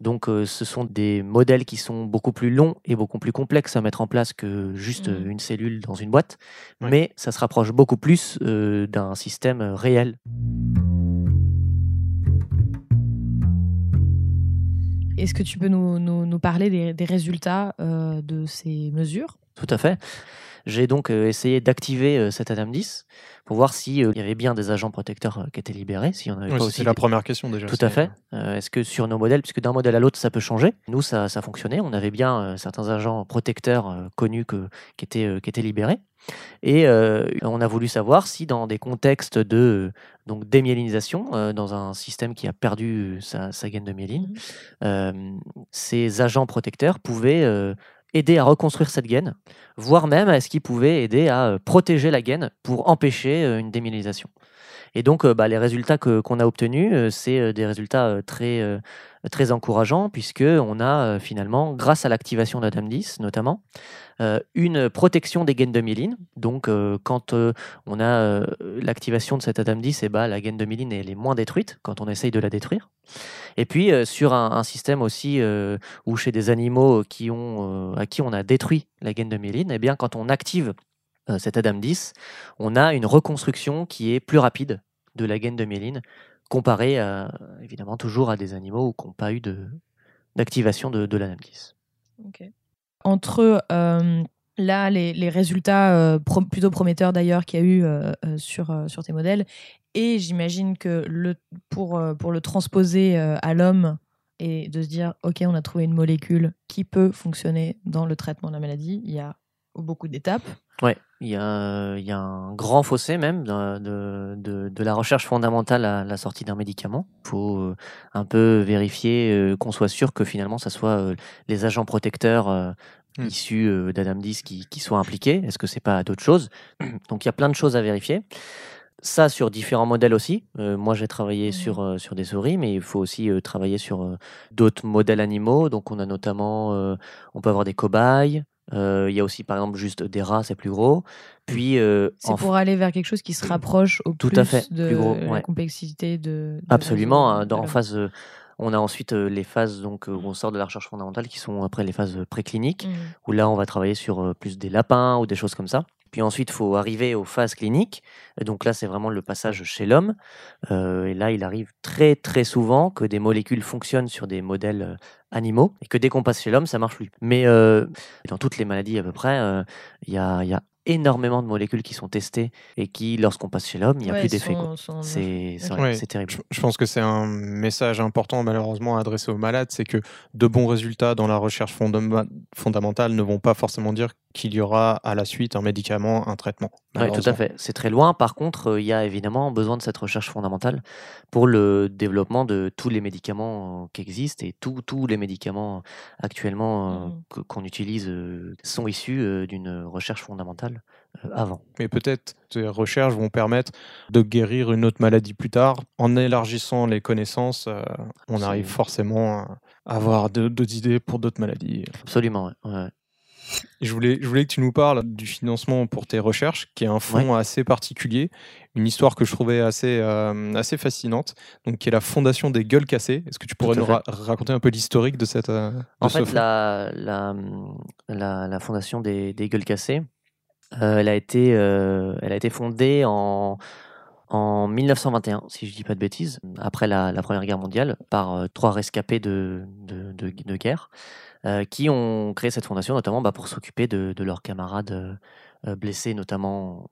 [SPEAKER 4] Donc, ce sont des modèles qui sont beaucoup plus longs et beaucoup plus complexes à mettre en place que juste
[SPEAKER 1] Mhm.
[SPEAKER 4] une cellule dans une boîte,
[SPEAKER 6] Ouais.
[SPEAKER 4] mais ça se rapproche beaucoup plus d'un système réel.
[SPEAKER 1] Est-ce que tu peux nous, parler des, des résultats euh, de ces mesures?
[SPEAKER 4] Tout à fait. J'ai donc euh, essayé d'activer euh, cet Adam 10 pour voir s'il y avait bien des agents protecteurs euh, qui étaient libérés, avait
[SPEAKER 6] c'est la première question déjà.
[SPEAKER 4] Tout à fait. Euh, Est-ce que sur nos modèles, puisque d'un modèle à l'autre, ça peut changer, nous, ça, ça fonctionnait. On avait bien euh, certains agents protecteurs euh, connus que, qui, étaient, euh, qui étaient libérés. Et euh, on a voulu savoir si dans des contextes de donc, démyélinisation, euh, dans un système qui a perdu sa, sa gaine de myéline, euh, ces agents protecteurs pouvaient euh, aider à reconstruire cette gaine, voire même est-ce qu'ils pouvaient aider à euh, protéger la gaine pour empêcher euh, une démyélinisation. Et donc, euh, bah, les résultats que- qu'on a obtenus, euh, c'est euh, des résultats très, très encourageants, puisque on a finalement, grâce à l'activation d'Adam 10 notamment, une protection des gaines de myéline. Donc, quand on a l'activation de cette Adam 10, eh bah, la gaine de myéline elle est moins détruite quand on essaye de la détruire. Et puis, sur un, système aussi où chez des animaux qui ont, à qui on a détruit la gaine de myéline, eh bien, quand on active cet Adam 10, on a une reconstruction qui est plus rapide de la gaine de myéline, comparée à, évidemment toujours à des animaux qui n'ont pas eu d'activation de, de l'Adam 10.
[SPEAKER 1] entre euh, là les, résultats euh, plutôt prometteurs d'ailleurs qu'il y a eu euh, euh, sur, euh, sur tes modèles, et j'imagine que le, pour, euh, pour le transposer euh, à l'homme et de se dire, OK, on a trouvé une molécule qui peut fonctionner dans le traitement de la maladie, il y a beaucoup d'étapes.
[SPEAKER 4] Ouais, il y a, il y a un grand fossé même de, de, de- de la recherche fondamentale à la sortie d'un médicament. Il faut euh, un peu vérifier euh, qu'on soit sûr que finalement, ça soit euh, les agents protecteurs
[SPEAKER 6] Hmm.
[SPEAKER 4] issus euh, d'Adam 10 qui, qui soient impliqués. Est-ce que c'est pas d'autres choses? Donc il y a plein de choses à vérifier. Ça sur différents modèles aussi. Euh, moi, j'ai travaillé sur, euh, sur des souris, mais il faut aussi euh, travailler sur euh, d'autres modèles animaux. Donc, on a notamment, euh, on peut avoir des cobayes. Euh, Il y a aussi, par exemple, juste des rats, c'est plus gros. Puis, euh,
[SPEAKER 1] C'est pour aller vers quelque chose qui se rapproche au
[SPEAKER 4] Tout
[SPEAKER 1] plus
[SPEAKER 4] à fait,
[SPEAKER 1] de
[SPEAKER 4] plus gros,
[SPEAKER 1] la complexité de, de
[SPEAKER 4] Absolument. hein, Dans, en phase, euh, on a ensuite les phases donc, où on sort de la recherche fondamentale qui sont après les phases précliniques,
[SPEAKER 1] Mhm.
[SPEAKER 4] où là, on va travailler sur plus des lapins ou des choses comme ça. Puis ensuite, il faut arriver aux phases cliniques. Donc là, c'est vraiment le passage chez l'homme. Euh, et là, il arrive très, très souvent que des molécules fonctionnent sur des modèles euh, animaux et que dès qu'on passe chez l'homme, ça marche plus. Mais euh, dans toutes les maladies à peu près, il y, y a énormément de molécules qui sont testées et qui, lorsqu'on passe chez l'homme, il n'y a
[SPEAKER 1] Ouais,
[SPEAKER 4] plus d'effet.
[SPEAKER 1] sont-
[SPEAKER 4] C'est
[SPEAKER 6] Ouais.
[SPEAKER 4] terrible.
[SPEAKER 6] Je, je pense que c'est un message important malheureusement adressé aux malades, c'est que de bons résultats dans la recherche fondama- fondamentale ne vont pas forcément dire qu'il y aura à la suite un médicament, un traitement.
[SPEAKER 4] Oui, tout à fait. C'est très loin. Par contre, euh, il y a évidemment besoin de cette recherche fondamentale pour le développement de tous les médicaments euh, qui existent et tous tous les médicaments actuellement euh,
[SPEAKER 1] Mhm.
[SPEAKER 4] que- qu'on utilise euh, sont issus euh, d'une recherche fondamentale avant.
[SPEAKER 6] Mais peut-être ces recherches vont permettre de guérir une autre maladie plus tard. En élargissant les connaissances, euh, on arrive forcément à avoir d'autres idées pour d'autres maladies.
[SPEAKER 4] Absolument. ouais,
[SPEAKER 6] Je voulais, je voulais que tu nous parles du financement pour tes recherches, qui est un fonds assez particulier, une histoire que je trouvais assez, euh, assez fascinante, donc qui est la fondation des gueules cassées. Est-ce que tu pourrais nous ra- raconter un peu l'historique de cette euh, de
[SPEAKER 4] En
[SPEAKER 6] ce
[SPEAKER 4] fait,
[SPEAKER 6] fonds?
[SPEAKER 4] la, la, la, la fondation des, des Gueules Cassées, euh, elle, a été, euh, elle a été fondée en, en 1921, si je dis pas de bêtises, après la, la Première Guerre mondiale, par euh, trois rescapés de, de, de, de guerre, qui ont créé cette fondation notamment bah, pour s'occuper de, de leurs camarades blessés, notamment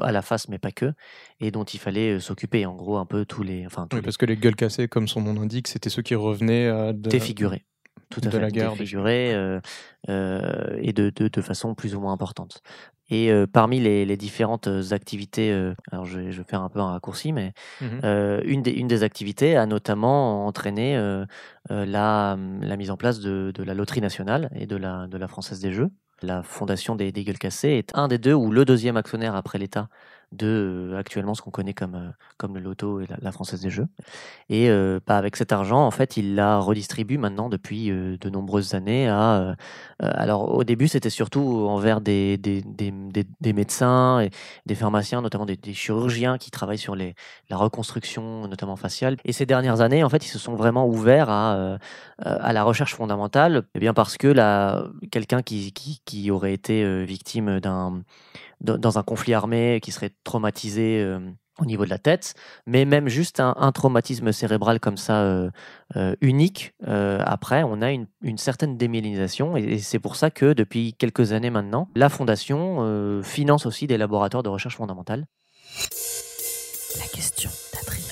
[SPEAKER 4] à la face, mais pas que, et dont il fallait s'occuper, en gros, un peu tous les... Enfin, tous
[SPEAKER 6] Oui,
[SPEAKER 4] les
[SPEAKER 6] parce que les gueules cassées, comme son nom l'indique, c'était ceux qui revenaient de...
[SPEAKER 4] défigurés. Tout à
[SPEAKER 6] de
[SPEAKER 4] fait,
[SPEAKER 6] la guerre,
[SPEAKER 4] défigurés euh, euh, et de, de, de façon plus ou moins importante. Et euh, parmi les, les différentes activités, euh, alors je vais, je vais faire un peu un raccourci, mais euh, une, des, une des activités a notamment entraîné euh, euh, la, la mise en place de, de la loterie nationale et de la, de la Française des Jeux. La fondation des, des Gueules Cassées est un des deux ou le deuxième actionnaire après l'État de euh, actuellement ce qu'on connaît comme, euh, comme le loto et la, Française des Jeux. Et bah, avec cet argent, en fait, il la redistribue maintenant depuis de nombreuses années à. alors, au début, c'était surtout envers des, des, des, des- médecins et des pharmaciens, notamment des, chirurgiens qui travaillent sur les, la reconstruction, notamment faciale. Et ces dernières années, en fait, ils se sont vraiment ouverts à, à la recherche fondamentale, eh bien parce que quelqu'un qui, qui, aurait été victime d'un dans un conflit armé, qui serait traumatisé euh, au niveau de la tête, mais même juste un, traumatisme cérébral comme ça euh, euh, unique, après, on a une, certaine démyélinisation, et, et c'est pour ça que depuis quelques années maintenant, la Fondation finance aussi des laboratoires de recherche fondamentale.
[SPEAKER 1] La question d'Adrien.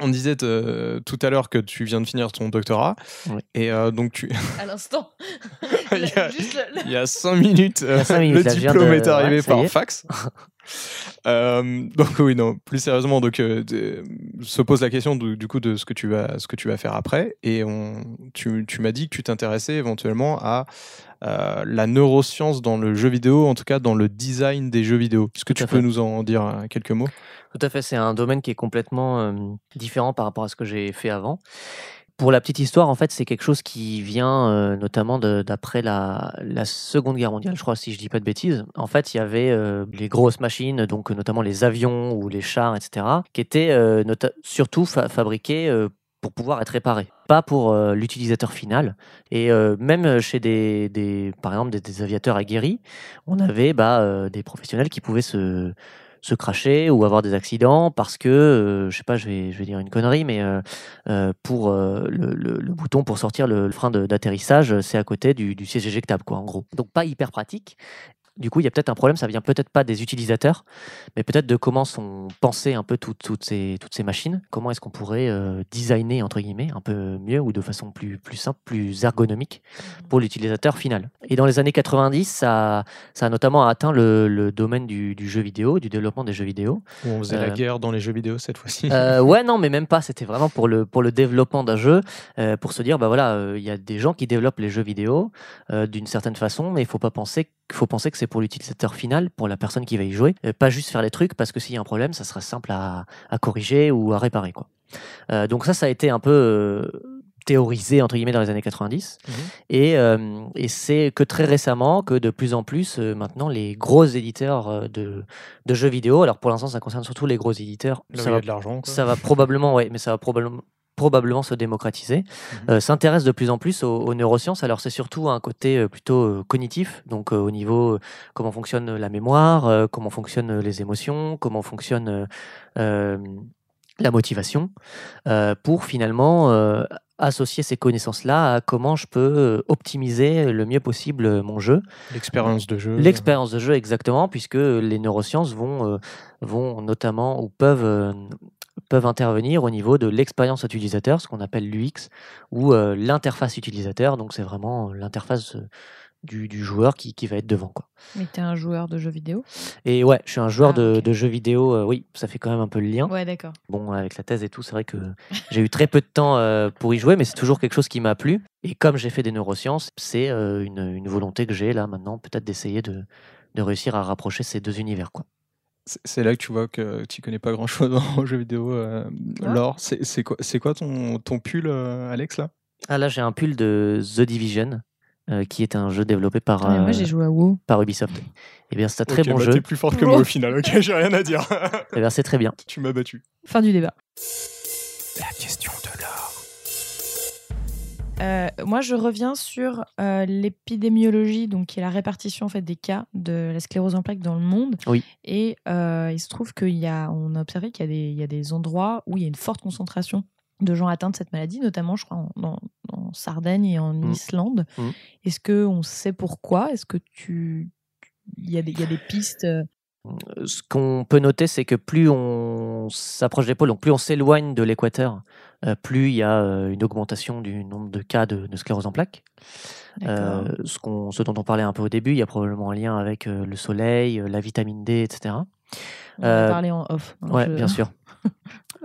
[SPEAKER 6] On disait tout à l'heure que tu viens de finir ton doctorat,
[SPEAKER 4] Oui.
[SPEAKER 6] et euh, donc tu...
[SPEAKER 1] À l'instant.
[SPEAKER 6] Il y a-
[SPEAKER 1] le-
[SPEAKER 6] il y a cinq minutes, euh,
[SPEAKER 4] y a cinq minutes,
[SPEAKER 6] le diplôme
[SPEAKER 4] de-
[SPEAKER 6] est arrivé
[SPEAKER 4] ouais,
[SPEAKER 6] par
[SPEAKER 4] est.
[SPEAKER 6] fax. Euh, donc oui, non, plus sérieusement, donc euh, se pose la question du, du coup de ce que tu vas, ce que tu vas faire après, et on, tu, tu m'as dit que tu t'intéressais éventuellement à euh, la neuroscience dans le jeu vidéo, en tout cas dans le design des jeux vidéo. Est-ce que
[SPEAKER 4] Tout
[SPEAKER 6] tu peux
[SPEAKER 4] fait.
[SPEAKER 6] nous en dire quelques mots?
[SPEAKER 4] Tout à fait, c'est un domaine qui est complètement différent par rapport à ce que j'ai fait avant. Pour la petite histoire, en fait, c'est quelque chose qui vient notamment d'après la, Seconde Guerre mondiale, je crois, si je dis pas de bêtises. En fait, il y avait les grosses machines, donc notamment les avions ou les chars, etc., qui étaient surtout fa- fabriqués pour pouvoir être réparés, pas pour l'utilisateur final. Et même chez des, par exemple, des, aviateurs aguerris, on avait bah, des professionnels qui pouvaient se se cracher ou avoir des accidents parce que, euh, je sais pas, je vais, je vais dire une connerie, mais euh, euh, pour le, bouton pour sortir le, frein d'atterrissage, c'est à côté du, du siège éjectable, quoi, en gros. Donc pas hyper pratique. Du coup, il y a peut-être un problème, ça vient peut-être pas des utilisateurs, mais peut-être de comment sont pensées un peu toutes, toutes, ces, toutes ces machines. Comment est-ce qu'on pourrait euh, designer, entre guillemets, un peu mieux ou de façon plus, plus simple, plus ergonomique pour l'utilisateur final. Et dans les années 90, ça, ça a notamment atteint le, le domaine du, du jeu vidéo, du développement des jeux vidéo.
[SPEAKER 6] Où on faisait
[SPEAKER 4] Euh,
[SPEAKER 6] la guerre dans les jeux vidéo cette fois-ci.
[SPEAKER 4] Euh, ouais, non, mais même pas. C'était vraiment pour le, pour le développement d'un jeu, euh, pour se dire, bah voilà, euh, il y a des gens qui développent les jeux vidéo euh, d'une certaine façon, mais il faut pas penser, faut penser que c'est pour l'utilisateur final, pour la personne qui va y jouer, euh, pas juste faire les trucs parce que s'il y a un problème, ça sera simple à, à corriger ou à réparer, quoi. Euh, donc ça, ça a été un peu euh, théorisé entre guillemets dans les années 90
[SPEAKER 6] Mhm.
[SPEAKER 4] et, euh, et c'est que très récemment que de plus en plus maintenant les gros éditeurs de, de jeux vidéo alors pour l'instant ça concerne surtout les gros éditeurs
[SPEAKER 6] Là
[SPEAKER 4] ça va
[SPEAKER 6] de l'argent.
[SPEAKER 4] ça va probablement, ouais, mais ça va probablement probablement se démocratiser,
[SPEAKER 6] Mhm.
[SPEAKER 4] euh, s'intéresse de plus en plus aux, aux neurosciences. Alors c'est surtout un côté euh, plutôt euh, cognitif, donc au niveau comment fonctionne la mémoire, comment fonctionnent les émotions, comment fonctionne la motivation, pour finalement associer ces connaissances-là à comment je peux optimiser le mieux possible mon jeu.
[SPEAKER 6] L'expérience de jeu.
[SPEAKER 4] L'expérience de jeu, exactement, puisque les neurosciences vont, vont notamment ou peuvent, peuvent intervenir au niveau de l'expérience utilisateur, ce qu'on appelle l'UX, ou euh, l'interface utilisateur. Donc, c'est vraiment l'interface euh, du, du joueur qui, qui va être devant. Quoi.
[SPEAKER 1] Mais t'es un joueur de jeux vidéo?
[SPEAKER 4] Et ouais, je suis un joueur
[SPEAKER 1] Ah,
[SPEAKER 4] de, jeux vidéo. euh, oui, ça fait quand même un peu le lien.
[SPEAKER 1] Ouais, d'accord.
[SPEAKER 4] Bon, avec la thèse et tout, c'est vrai que j'ai eu très peu de temps euh, pour y jouer, mais c'est toujours quelque chose qui m'a plu. Et comme j'ai fait des neurosciences, c'est euh, une, une volonté que j'ai là maintenant, peut-être d'essayer de, de réussir à rapprocher ces deux univers. Quoi.
[SPEAKER 6] C'est- là que tu vois que tu connais pas grand chose en jeux vidéo. Euh,
[SPEAKER 1] Ouais.
[SPEAKER 6] Laure, c'est quoi, c'est quoi ton, ton pull, euh, Alex, là?
[SPEAKER 4] Ah là, j'ai un pull de The Division, euh, qui est un jeu développé par,
[SPEAKER 1] Ah, moi,
[SPEAKER 4] euh,
[SPEAKER 1] j'ai joué à WoW.
[SPEAKER 4] par Ubisoft. Eh bien, c'est un très bon
[SPEAKER 6] bah,
[SPEAKER 4] jeu.
[SPEAKER 6] T'es plus forte que moi au final, ok, j'ai rien à dire.
[SPEAKER 4] Eh bien, c'est très bien.
[SPEAKER 6] tu m'as battu.
[SPEAKER 1] Fin du débat.
[SPEAKER 3] La question de.
[SPEAKER 1] Euh, moi, je reviens sur euh, l'épidémiologie, donc qui est la répartition en fait des cas de la sclérose en plaques dans le monde.
[SPEAKER 4] Oui.
[SPEAKER 1] Et euh, il se trouve qu'il y a, on a observé qu'il y a des, il y a des endroits où il y a une forte concentration de gens atteints de cette maladie, notamment, je crois, en, Sardaigne et en
[SPEAKER 4] Mm.
[SPEAKER 1] Islande.
[SPEAKER 4] Mm.
[SPEAKER 1] Est-ce que on sait pourquoi? Est-ce que tu, il y a des, il y a des pistes
[SPEAKER 4] Ce qu'on peut noter, c'est que plus on s'approche des pôles, donc plus on s'éloigne de l'équateur, plus il y a euh, une augmentation du nombre de cas de, de sclérose en plaques. Euh, ce, qu'on- ce dont on parlait un peu au début, il y a probablement un lien avec euh, le soleil, euh, la vitamine D, etc.
[SPEAKER 1] On va
[SPEAKER 4] euh,
[SPEAKER 1] parler en off. je-
[SPEAKER 4] bien sûr.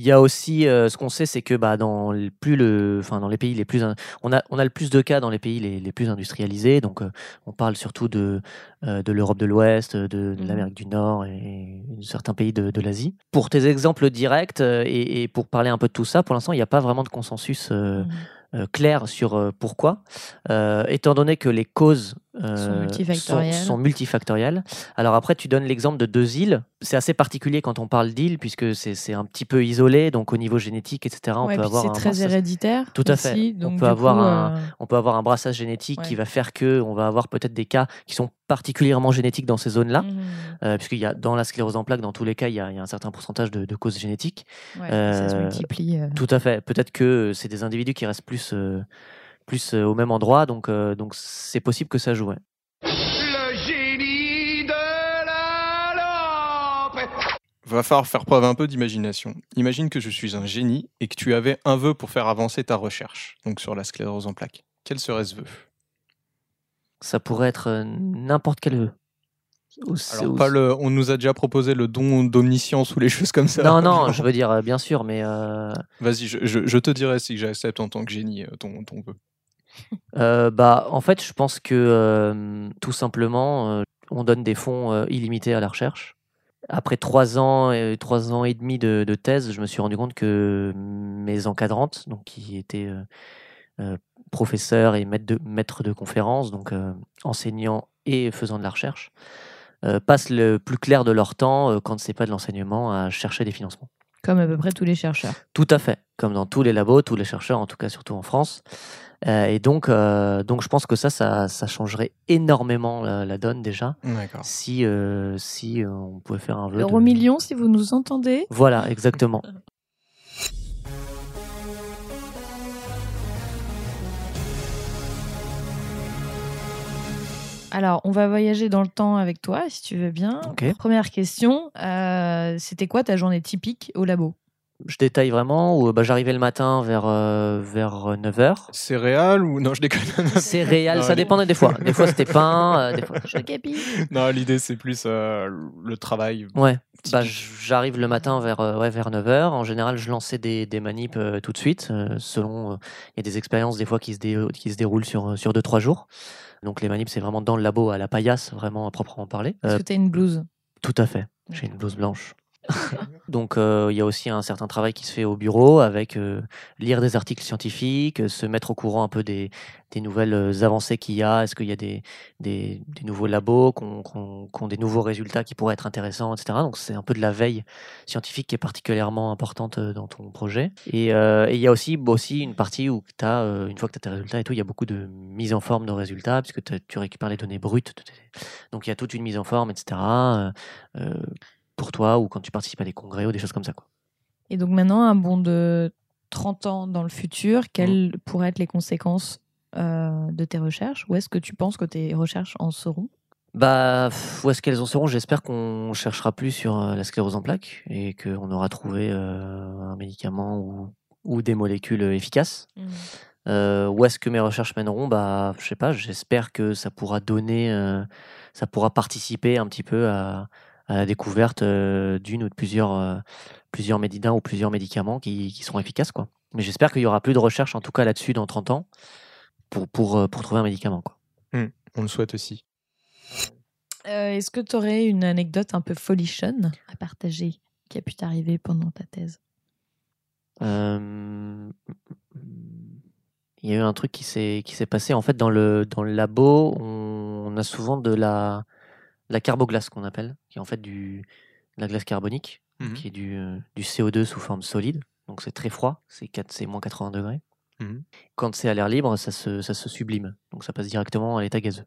[SPEAKER 4] Il y a aussi, euh, ce qu'on sait, c'est que bah, dans, le- plus le, enfin, dans les pays les plus. in- On a, on a le plus de cas dans les pays les, les plus industrialisés. Donc, euh, on parle surtout de, euh, de l'Europe de l'Ouest, de, de
[SPEAKER 1] Mhm.
[SPEAKER 4] l'Amérique du Nord et certains pays de, de l'Asie. Pour tes exemples directs euh, et, et pour parler un peu de tout ça, pour l'instant, il n'y a pas vraiment de consensus euh,
[SPEAKER 1] Mhm.
[SPEAKER 4] euh, clair sur euh, pourquoi, Euh, étant donné que les causes euh,
[SPEAKER 1] Sont multifactorielles.
[SPEAKER 4] sont- sont multifactorielles. Alors après, tu donnes l'exemple de deux îles. C'est assez particulier quand on parle d'îles, puisque c'est un petit peu isolé, donc au niveau génétique, etc. On
[SPEAKER 1] Ouais,
[SPEAKER 4] peut avoir
[SPEAKER 1] c'est
[SPEAKER 4] un
[SPEAKER 1] très
[SPEAKER 4] brassage-
[SPEAKER 1] héréditaire.
[SPEAKER 4] Tout à
[SPEAKER 1] aussi,
[SPEAKER 4] fait. On
[SPEAKER 1] donc
[SPEAKER 4] peut
[SPEAKER 1] du
[SPEAKER 4] avoir
[SPEAKER 1] coup,
[SPEAKER 4] un-
[SPEAKER 1] euh,
[SPEAKER 4] on peut avoir un brassage génétique qui va faire que on va avoir peut-être des cas qui sont particulièrement génétiques dans ces zones-là,
[SPEAKER 1] mhm.
[SPEAKER 4] euh, puisqu'il y a dans la sclérose en plaques, dans tous les cas, il y a, il y a un certain pourcentage de, de causes génétiques.
[SPEAKER 1] Ouais, ça se
[SPEAKER 4] Euh,
[SPEAKER 1] multiplie. euh.
[SPEAKER 4] Tout à fait. Peut-être que c'est des individus qui restent plus, euh, plus euh, au même endroit, donc euh, donc c'est possible que ça joue. ouais.
[SPEAKER 7] Le génie de la lampe
[SPEAKER 6] Va falloir faire preuve un peu d'imagination. Imagine que je suis un génie et que tu avais un vœu pour faire avancer ta recherche, donc sur la sclérose en plaques. Quel serait ce vœu?
[SPEAKER 4] Ça pourrait être euh, n'importe quel vœu. Ou c'est-
[SPEAKER 6] Alors, pas le, on nous a déjà proposé le don d'omniscience ou les choses comme ça.
[SPEAKER 4] Non, non, je veux dire, bien sûr, mais euh,
[SPEAKER 6] Vas-y, je, je- je te dirai si j'accepte en tant que génie ton, ton vœu.
[SPEAKER 4] Euh, bah, en fait, je pense que euh, tout simplement, euh, on donne des fonds illimités à la recherche. Après trois ans, et trois ans et demi de, de thèse, je me suis rendu compte que mes encadrantes, donc qui étaient professeurs et maîtres de, maîtres de conférences, donc enseignants et faisant de la recherche, passent le plus clair de leur temps, quand c'est pas de l'enseignement, à chercher des financements.
[SPEAKER 1] Comme à peu près tous les chercheurs.
[SPEAKER 4] Tout à fait, comme dans tous les labos, tous les chercheurs, en tout cas surtout en France. Euh, et donc, euh, donc je pense que ça, ça, ça changerait énormément la, la donne déjà,
[SPEAKER 6] D'accord.
[SPEAKER 4] si, euh, si on pouvait faire un vœu.
[SPEAKER 1] L'euro
[SPEAKER 4] de-
[SPEAKER 1] million, si vous nous entendez.
[SPEAKER 4] Voilà, exactement.
[SPEAKER 1] Alors, on va voyager dans le temps avec toi, si tu veux bien. Première question, euh, c'était quoi ta journée typique au labo?
[SPEAKER 4] Je détaille vraiment, où bah, j'arrivais le matin vers, euh, vers 9h.
[SPEAKER 6] Céréales ou non je déconne.
[SPEAKER 4] Céréales,
[SPEAKER 6] Non,
[SPEAKER 4] ça dépendait des fois. Des fois c'était pain, euh, des fois.
[SPEAKER 6] Non l'idée c'est plus euh, le travail.
[SPEAKER 4] Ouais. Bah,
[SPEAKER 6] typique.
[SPEAKER 4] j'arrive le matin vers, euh, ouais, vers 9h. En général, je lançais des, des manips euh, tout de suite. euh, selon, euh, il y a des expériences des fois qui se, dé- qui se déroulent sur, euh, sur 2-3 jours. Donc les manips, c'est vraiment dans le labo à la paillasse, vraiment à proprement parler.
[SPEAKER 1] Est-ce
[SPEAKER 4] Euh,
[SPEAKER 1] que tu as une blouse?
[SPEAKER 4] Tout à fait. J'ai une blouse blanche. Donc euh, il y a aussi un certain travail qui se fait au bureau avec euh, lire des articles scientifiques, se mettre au courant un peu des, nouvelles euh, avancées qu'il y a. Est-ce qu'il y a des, nouveaux labos qui ont, des nouveaux résultats qui pourraient être intéressants, etc. Donc c'est un peu de la veille scientifique qui est particulièrement importante dans ton projet. Et il y a aussi, bah, aussi une partie où tu as, une fois que tu as tes résultats et tout, il y a beaucoup de mise en forme de résultats puisque tu récupères les données brutes. Donc il y a toute une mise en forme, etc. pour toi ou quand tu participes à des congrès ou des choses comme ça. Quoi.
[SPEAKER 1] Et donc maintenant, un bond de 30 ans dans le futur, quelles pourraient être les conséquences euh, de tes recherches? Où est-ce que tu penses que tes recherches en seront?
[SPEAKER 4] Bah, où est-ce qu'elles en seront? J'espère qu'on cherchera plus sur euh, la sclérose en plaques et qu'on aura trouvé euh, un médicament ou, ou des molécules efficaces. Euh, où est-ce que mes recherches mèneront? Bah, je sais pas. J'espère que ça pourra donner, euh, ça pourra participer un petit peu à, à la découverte euh, d'une ou de plusieurs, euh, plusieurs médicaments ou plusieurs médicaments qui, qui seront efficaces, quoi. Mais j'espère qu'il y aura plus de recherches, en tout cas là-dessus, dans 30 ans, pour, pour, euh, pour trouver un médicament, quoi.
[SPEAKER 6] On le souhaite aussi.
[SPEAKER 1] Euh, Est-ce que tu aurais une anecdote un peu folichonne à partager qui a pu t'arriver pendant ta thèse?
[SPEAKER 4] Euh, Il y a eu un truc qui s'est qui s'est passé en fait dans le dans le labo. On, a souvent de la la carboglace qu'on appelle, qui est en fait du de la glace carbonique,
[SPEAKER 6] Mhm.
[SPEAKER 4] qui est du, euh, du CO2 sous forme solide. Donc c'est très froid, c'est 4 c'est moins 80 degrés.
[SPEAKER 6] Mhm.
[SPEAKER 4] Quand c'est à l'air libre, ça se ça se sublime, donc ça passe directement à l'état gazeux.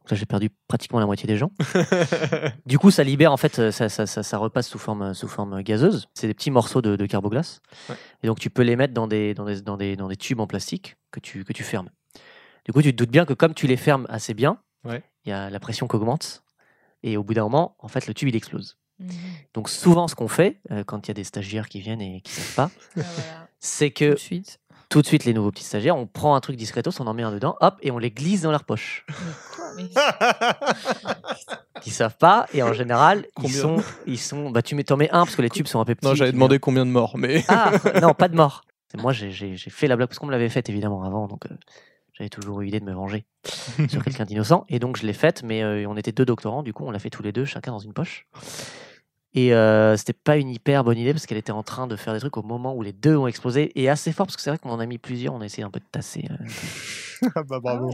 [SPEAKER 4] Donc là j'ai perdu pratiquement la moitié des gens. Du coup, ça libère en fait, ça, ça, ça, ça repasse sous forme, sous forme gazeuse. C'est des petits morceaux de, de carboglace.
[SPEAKER 6] Ouais.
[SPEAKER 4] Et donc, tu peux les mettre dans des, dans des, dans des, dans des tubes en plastique que tu, que tu fermes. Du coup, tu te doutes bien que comme tu les fermes assez bien, il y a la pression qui augmente. Et au bout d'un moment, en fait, le tube, il explose. Donc, souvent, ce qu'on fait, euh, quand il y a des stagiaires qui viennent et qui ne savent pas, c'est
[SPEAKER 1] Tout
[SPEAKER 4] que
[SPEAKER 1] de suite.
[SPEAKER 4] tout de suite, les nouveaux petits stagiaires, on prend un truc discretos, on en met un dedans, hop, et on les glisse dans leur poche. Ils savent pas, et en général, ils sont, ils sont. Bah, tu mets, t'en mets un parce que les tubes sont un peu petits.
[SPEAKER 6] non j'avais demandé combien de morts mais.
[SPEAKER 4] Ah non, pas de mort. Moi, j'ai j'ai- j'ai fait la blague parce qu'on me l'avait faite évidemment avant, donc euh, j'avais toujours eu l'idée de me venger sur quelqu'un d'innocent, et donc je l'ai faite, mais euh, on était deux doctorants, du coup, on l'a fait tous les deux, chacun dans une poche. Et euh, c'était pas une hyper bonne idée parce qu'elle était en train de faire des trucs au moment où les deux ont explosé et assez fort parce que c'est vrai qu'on en a mis plusieurs, on a essayé un peu de tasser. euh.
[SPEAKER 6] Ah bah bravo.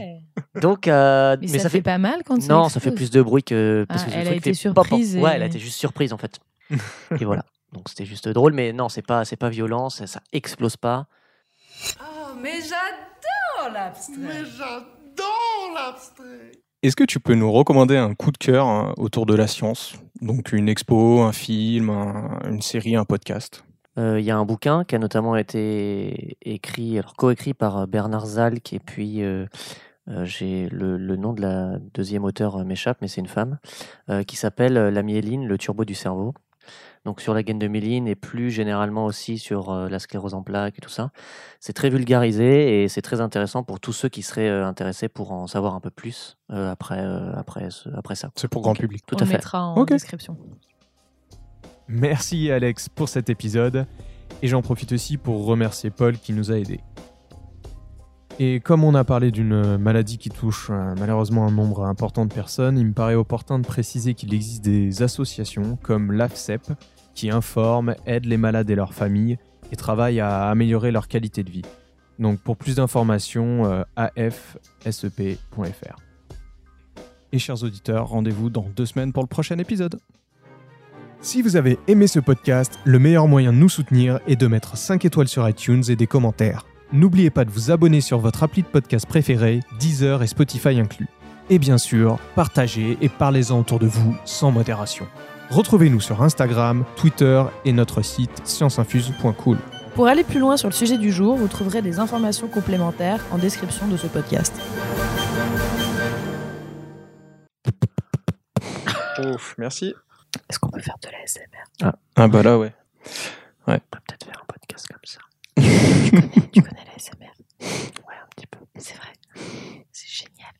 [SPEAKER 4] Donc, euh,
[SPEAKER 1] Mais, ça, fait pas mal quand
[SPEAKER 4] non, ça fait plus de bruit que parce
[SPEAKER 1] Ah,
[SPEAKER 4] que
[SPEAKER 1] elle a
[SPEAKER 4] truc
[SPEAKER 1] été surprise
[SPEAKER 4] Ouais,
[SPEAKER 1] et-
[SPEAKER 4] elle a été juste surprise en fait. et voilà. Donc c'était juste drôle, mais non, c'est pas, c'est pas violent, ça, ça explose pas.
[SPEAKER 8] Oh, mais j'adore l'abstrait.
[SPEAKER 7] Mais j'adore l'abstrait.
[SPEAKER 6] Est-ce que tu peux nous recommander un coup de cœur hein, autour de la science? Donc une expo, un film, un- une série, un podcast?
[SPEAKER 4] Euh, Il y a un bouquin qui a notamment été écrit, alors coécrit par euh, Bernard Zalk, et puis euh, euh, j'ai le, le nom de la deuxième auteure m'échappe, mais c'est une femme, euh, qui s'appelle La myéline, le turbo du cerveau. Donc sur la gaine de myéline et plus généralement aussi sur euh, la sclérose en plaques et tout ça. C'est très vulgarisé et c'est très intéressant pour tous ceux qui seraient euh, intéressés pour en savoir un peu plus euh, après, euh, après, ce- après ça.
[SPEAKER 6] C'est pour grand public.
[SPEAKER 4] Tout
[SPEAKER 1] On
[SPEAKER 4] à
[SPEAKER 1] le
[SPEAKER 4] fait.
[SPEAKER 1] mettra en description.
[SPEAKER 5] Merci Alex pour cet épisode et j'en profite aussi pour remercier Paul qui nous a aidés. Et comme on a parlé d'une maladie qui touche euh, malheureusement un nombre important de personnes, il me paraît opportun de préciser qu'il existe des associations comme l'AFCEP qui informent, aident les malades et leurs familles et travaillent à améliorer leur qualité de vie. Donc pour plus d'informations, euh, afsep.fr. Et chers auditeurs, rendez-vous dans deux semaines pour le prochain épisode.
[SPEAKER 6] Si vous avez aimé ce podcast, le meilleur moyen de nous soutenir est de mettre 5 étoiles sur iTunes et des commentaires. N'oubliez pas de vous abonner sur votre appli de podcast préféré, Deezer et Spotify inclus. Et bien sûr, partagez et parlez-en autour de vous sans modération. Retrouvez-nous sur Instagram, Twitter et notre site scienceinfuse.cool.
[SPEAKER 1] Pour aller plus loin sur le sujet du jour, vous trouverez des informations complémentaires en description de ce podcast.
[SPEAKER 9] Ouf, merci.
[SPEAKER 1] Est-ce qu'on peut faire de la SMR
[SPEAKER 9] Ah bah là, ouais.
[SPEAKER 4] On peut peut-être faire un podcast comme ça.
[SPEAKER 1] tu, connais, la SMR
[SPEAKER 4] Ouais, un petit peu.
[SPEAKER 1] C'est vrai. C'est génial.